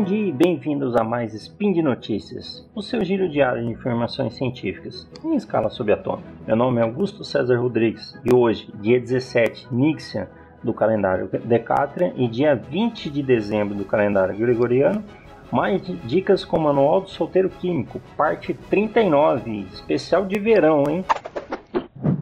Bom dia e bem-vindos a mais Spin de Notícias, o seu giro diário de informações científicas em escala subatômica. Meu nome é Augusto César Rodrigues e hoje, dia 17 Nixian do calendário Decatrian e dia 20 de dezembro do calendário Gregoriano, mais dicas com o Manual do Solteiro Químico, parte 39, especial de verão, hein?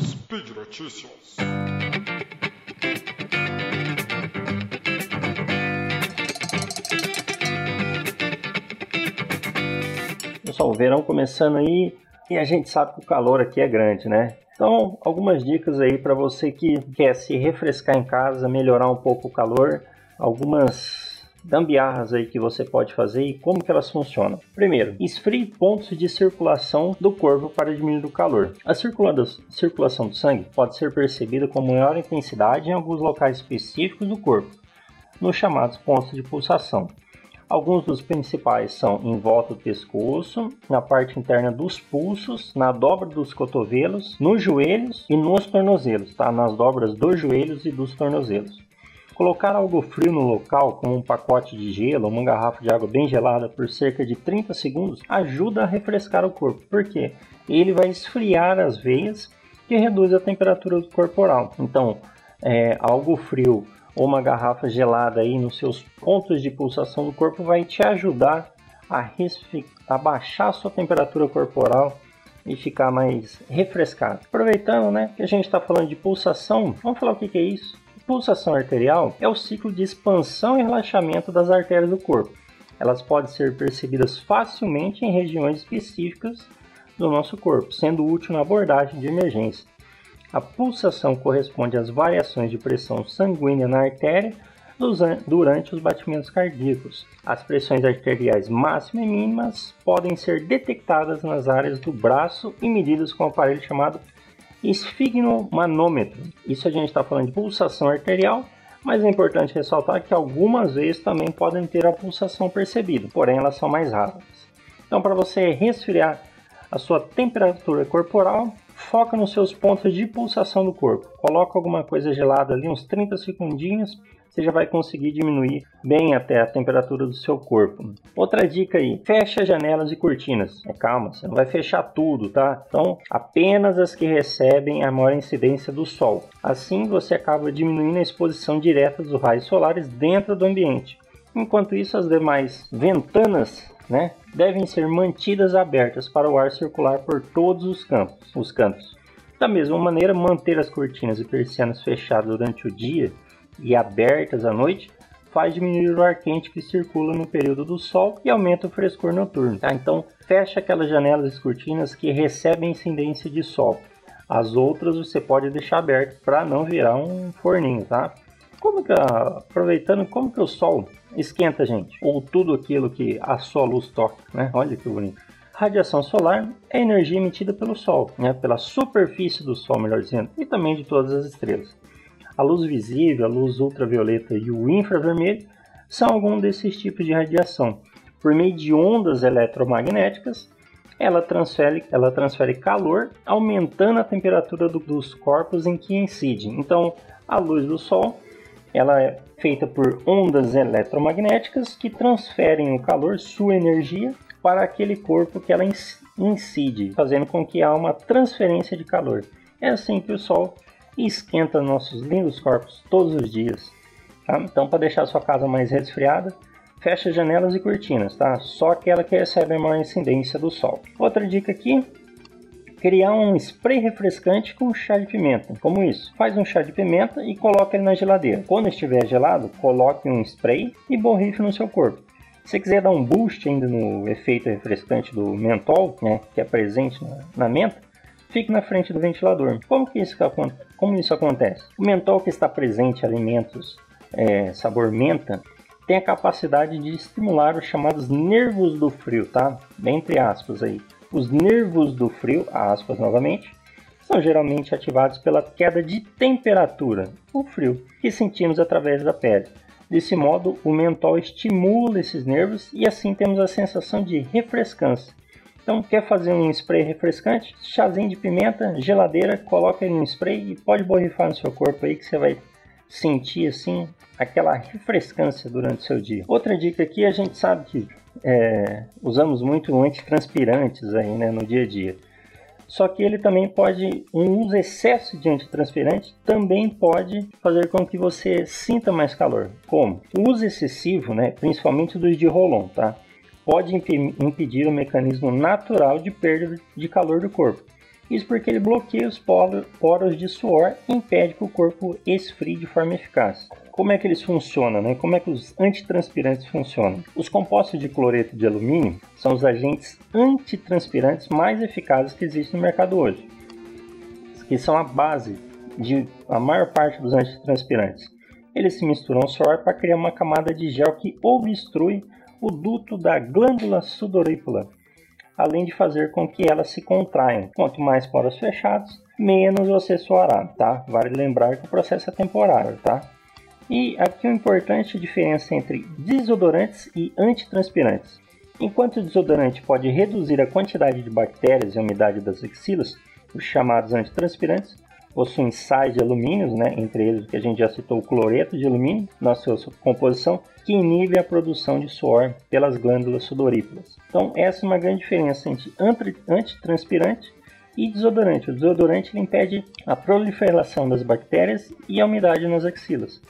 Speed Notícias. Pessoal, o verão começando aí e a gente sabe que o calor aqui é grande, né? Então, algumas dicas aí para você que quer se refrescar em casa, melhorar um pouco o calor, algumas gambiarras aí que você pode fazer e como que elas funcionam. Primeiro, esfrie pontos de circulação do corpo para diminuir o calor. A circulação do sangue pode ser percebida com maior intensidade em alguns locais específicos do corpo, nos chamados pontos de pulsação. Alguns dos principais são em volta do pescoço, na parte interna dos pulsos, na dobra dos cotovelos, nos joelhos e nos tornozelos, tá? Nas dobras dos joelhos e dos tornozelos. Colocar algo frio no local, como um pacote de gelo ou uma garrafa de água bem gelada por cerca de 30 segundos, ajuda a refrescar o corpo, porque ele vai esfriar as veias que reduz a temperatura corporal. Então, é, algo frio ou uma garrafa gelada aí nos seus pontos de pulsação do corpo vai te ajudar a, a baixar a sua temperatura corporal e ficar mais refrescado. Aproveitando né, que a gente está falando de pulsação, vamos falar o que, que é isso? Pulsação arterial é o ciclo de expansão e relaxamento das artérias do corpo. Elas podem ser percebidas facilmente em regiões específicas do nosso corpo, sendo útil na abordagem de emergência. A pulsação corresponde às variações de pressão sanguínea na artéria durante os batimentos cardíacos. As pressões arteriais máximas e mínimas podem ser detectadas nas áreas do braço e medidas com um aparelho chamado esfigmomanômetro. Isso a gente está falando de pulsação arterial, mas é importante ressaltar que algumas vezes também podem ter a pulsação percebida, porém elas são mais raras. Então, para você resfriar a sua temperatura corporal, foca nos seus pontos de pulsação do corpo. Coloca alguma coisa gelada ali, uns 30 segundinhos, você já vai conseguir diminuir bem até a temperatura do seu corpo. Outra dica aí, fecha janelas e cortinas. É, calma, você não vai fechar tudo, tá? Então, apenas as que recebem a maior incidência do sol. Assim, você acaba diminuindo a exposição direta dos raios solares dentro do ambiente. Enquanto isso, as demais ventanas né, devem ser mantidas abertas para o ar circular por todos os campos, os cantos. Da mesma maneira, manter as cortinas e persianas fechadas durante o dia e abertas à noite faz diminuir o ar quente que circula no período do sol e aumenta o frescor noturno. Tá? Então, fecha aquelas janelas e cortinas que recebem incidência de sol. As outras você pode deixar abertas para não virar um forninho, tá? Como que, aproveitando, como que o sol esquenta, gente? Ou tudo aquilo que a sua luz toca, né? Olha que bonito. Radiação solar é energia emitida pelo Sol, né? pela superfície do Sol, melhor dizendo, e também de todas as estrelas. A luz visível, a luz ultravioleta e o infravermelho são alguns desses tipos de radiação. Por meio de ondas eletromagnéticas, ela transfere, ela transfere calor, aumentando a temperatura do, dos corpos em que incide. Então, a luz do Sol ela é feita por ondas eletromagnéticas que transferem o calor, sua energia, para aquele corpo que ela incide, fazendo com que há uma transferência de calor. É assim que o Sol esquenta nossos lindos corpos todos os dias. Tá? Então, para deixar sua casa mais resfriada, feche janelas e cortinas, tá? Só aquela que recebe a maior incidência do Sol. Outra dica aqui criar um spray refrescante com chá de pimenta. Como isso? Faz um chá de pimenta e coloque ele na geladeira. Quando estiver gelado, coloque um spray e borrife no seu corpo. Se você quiser dar um boost ainda no efeito refrescante do mentol, né, que é presente na, na menta, fique na frente do ventilador. Como, que isso, como isso acontece? O mentol que está presente em alimentos é, sabor menta tem a capacidade de estimular os chamados nervos do frio, tá? Entre aspas aí. Os nervos do frio, aspas novamente, são geralmente ativados pela queda de temperatura, o frio, que sentimos através da pele. Desse modo, o mentol estimula esses nervos e assim temos a sensação de refrescância. Então, quer fazer um spray refrescante? Chazinho de pimenta, geladeira, coloca ele no spray e pode borrifar no seu corpo aí que você vai sentir assim aquela refrescância durante o seu dia. Outra dica aqui, a gente sabe que é, usamos muito antitranspirantes aí, né, no dia a dia. Só que ele também pode, um uso excesso de antitranspirante também pode fazer com que você sinta mais calor. Como? O uso excessivo, né, principalmente dos de rolon, tá? Pode impedir o mecanismo natural de perda de calor do corpo. Isso porque ele bloqueia os poros de suor e impede que o corpo esfrie de forma eficaz. Como é que eles funcionam? Né? Como é que os antitranspirantes funcionam? Os compostos de cloreto de alumínio são os agentes antitranspirantes mais eficazes que existem no mercado hoje, que são a base de a maior parte dos antitranspirantes. Eles se misturam ao suor para criar uma camada de gel que obstrui o duto da glândula sudorípara, além de fazer com que elas se contraiam. Quanto mais poros fechados, menos você suará, tá? Vale lembrar que o processo é temporário, tá? E aqui uma importante diferença entre desodorantes e antitranspirantes. Enquanto o desodorante pode reduzir a quantidade de bactérias e umidade das axilas, os chamados antitranspirantes possuem sais de alumínio, né, entre eles que a gente já citou o cloreto de alumínio na sua composição, que inibe a produção de suor pelas glândulas sudoríparas. Então essa é uma grande diferença entre antitranspirante e desodorante. O desodorante impede a proliferação das bactérias e a umidade nas axilas.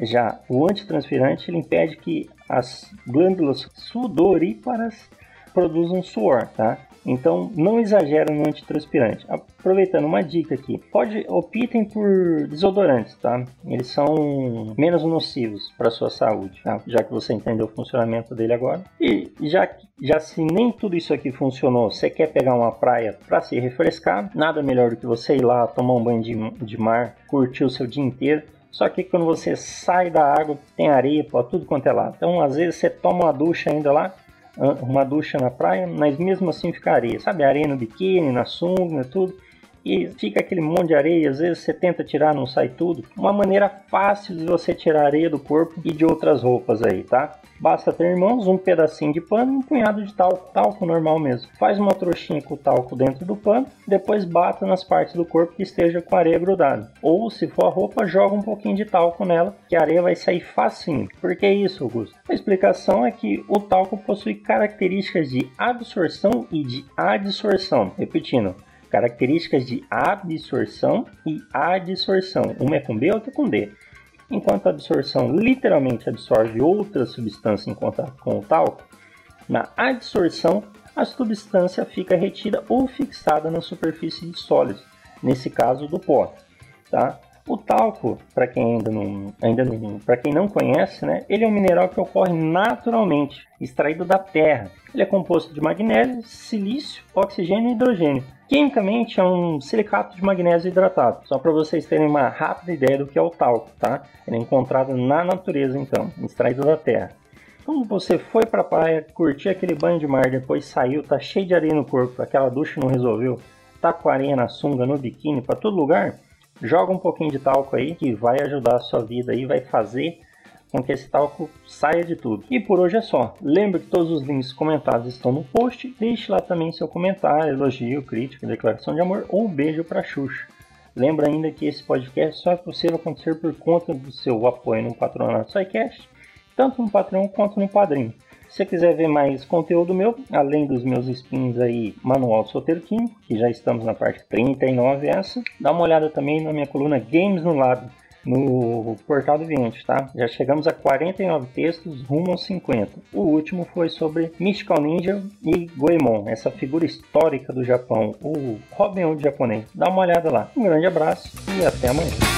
Já o antitranspirante ele impede que as glândulas sudoríparas produzam suor, tá? Então, não exagera no antitranspirante. Aproveitando uma dica aqui, pode optem por desodorantes, tá? Eles são menos nocivos para sua saúde, tá? já que você entendeu o funcionamento dele agora. E já já se nem tudo isso aqui funcionou, você quer pegar uma praia para se refrescar, nada melhor do que você ir lá tomar um banho de, de mar, curtir o seu dia inteiro. Só que quando você sai da água, tem areia para tudo quanto é lado. Então, às vezes, você toma uma ducha ainda lá, uma ducha na praia, mas mesmo assim fica areia, sabe? Areia no biquíni, na sunga, tudo. E fica aquele monte de areia, às vezes você tenta tirar, não sai tudo. Uma maneira fácil de você tirar areia do corpo e de outras roupas aí, tá? Basta ter, irmãos, um pedacinho de pano e um punhado de talco, talco normal mesmo. Faz uma trouxinha com o talco dentro do pano, depois bata nas partes do corpo que esteja com areia grudada. Ou, se for a roupa, joga um pouquinho de talco nela, que a areia vai sair facinho. Por que isso, Augusto? A explicação é que o talco possui características de absorção e de adsorção. Repetindo, características de absorção e adsorção. Uma é com B, outra é com D. Enquanto a absorção literalmente absorve outra substância em contato com o talco, na adsorção a substância fica retida ou fixada na superfície de sólidos, nesse caso do pó. Tá? O talco, para quem ainda não, ainda não, para quem não conhece, né, ele é um mineral que ocorre naturalmente, extraído da terra. Ele é composto de magnésio, silício, oxigênio e hidrogênio. Quimicamente é um silicato de magnésio hidratado. Só para vocês terem uma rápida ideia do que é o talco, tá? Ele é encontrado na natureza, então, extraído da terra. Quando você foi para a praia, curtir aquele banho de mar, depois saiu, tá cheio de areia no corpo, aquela ducha não resolveu, tá com areia na sunga, no biquíni, para todo lugar, Joga um pouquinho de talco aí que vai ajudar a sua vida e vai fazer com que esse talco saia de tudo. E por hoje é só. Lembre que todos os links comentados estão no post. Deixe lá também seu comentário, elogio, crítica, declaração de amor ou um beijo para Xuxa. Lembra ainda que esse podcast só é possível acontecer por conta do seu apoio no Patronato SciCast, tanto no Patreon quanto no Padrim. Se você quiser ver mais conteúdo meu, além dos meus spins aí, Manual do Solteiro que já estamos na parte 39 essa, dá uma olhada também na minha coluna Games no Lab, no portal do Viente, tá? Já chegamos a 49 textos, rumo aos 50. O último foi sobre Mystical Ninja e Goemon, essa figura histórica do Japão, o Robin Hood japonês. Dá uma olhada lá. Um grande abraço e até amanhã.